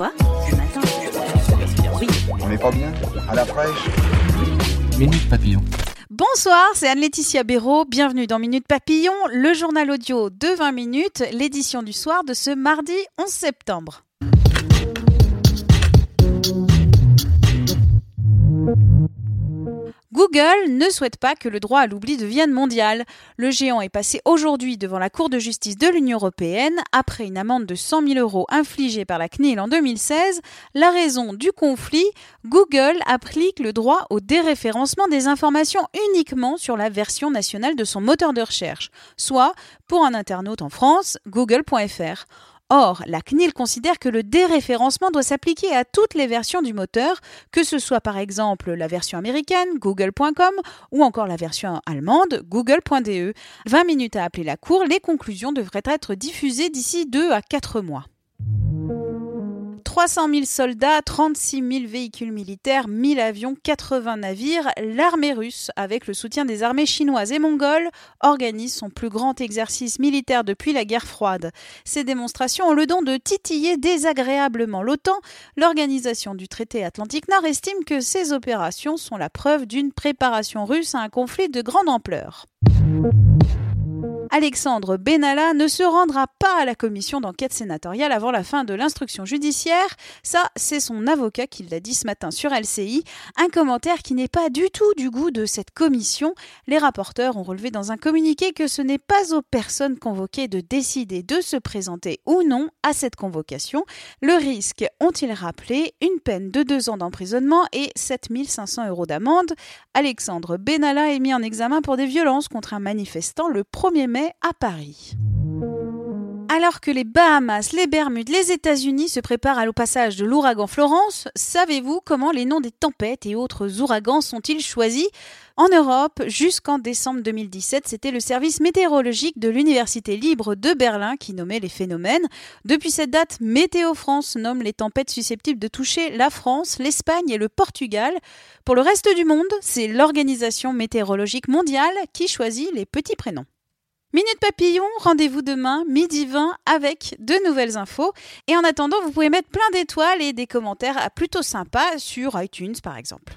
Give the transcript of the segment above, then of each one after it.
Quoi matin Oui. On n'est pas bien À la fraîche Minute Papillon. Bonsoir, c'est Anne-Laetitia Béraud. Bienvenue dans Minute Papillon, le journal audio de 20 minutes, l'édition du soir de ce mardi 11 septembre. Google ne souhaite pas que le droit à l'oubli devienne mondial. Le géant est passé aujourd'hui devant la Cour de justice de l'Union européenne après une amende de 100 000 euros infligée par la CNIL en 2016. La raison du conflit, Google applique le droit au déréférencement des informations uniquement sur la version nationale de son moteur de recherche, soit, pour un internaute en France, google.fr. Or, la CNIL considère que le déréférencement doit s'appliquer à toutes les versions du moteur, que ce soit par exemple la version américaine, google.com, ou encore la version allemande, google.de. 20 minutes à appeler la Cour, les conclusions devraient être diffusées d'ici 2 à 4 mois. 300 000 soldats, 36 000 véhicules militaires, 1000 avions, 80 navires, l'armée russe, avec le soutien des armées chinoises et mongoles, organise son plus grand exercice militaire depuis la guerre froide. Ces démonstrations ont le don de titiller désagréablement l'OTAN. L'organisation du traité Atlantique Nord estime que ces opérations sont la preuve d'une préparation russe à un conflit de grande ampleur. Alexandre Benalla ne se rendra pas à la commission d'enquête sénatoriale avant la fin de l'instruction judiciaire. Ça, c'est son avocat qui l'a dit ce matin sur LCI. Un commentaire qui n'est pas du tout du goût de cette commission. Les rapporteurs ont relevé dans un communiqué que ce n'est pas aux personnes convoquées de décider de se présenter ou non à cette convocation. Le risque, ont-ils rappelé, une peine de deux ans d'emprisonnement et 7500 euros d'amende. Alexandre Benalla est mis en examen pour des violences contre un manifestant le 1er mai à Paris. Alors que les Bahamas, les Bermudes, les États-Unis se préparent au passage de l'ouragan Florence, savez-vous comment les noms des tempêtes et autres ouragans sont-ils choisis? En Europe, jusqu'en décembre 2017, c'était le service météorologique de l'Université libre de Berlin qui nommait les phénomènes. Depuis cette date, Météo France nomme les tempêtes susceptibles de toucher la France, l'Espagne et le Portugal. Pour le reste du monde, c'est l'Organisation météorologique mondiale qui choisit les petits prénoms. Minute Papillon, rendez-vous demain, midi 20, avec de nouvelles infos. Et en attendant, vous pouvez mettre plein d'étoiles et des commentaires plutôt sympas sur iTunes, par exemple.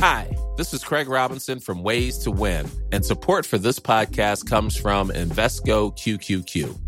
Hi, this is Craig Robinson from Ways to Win, and support for this podcast comes from Invesco QQQ.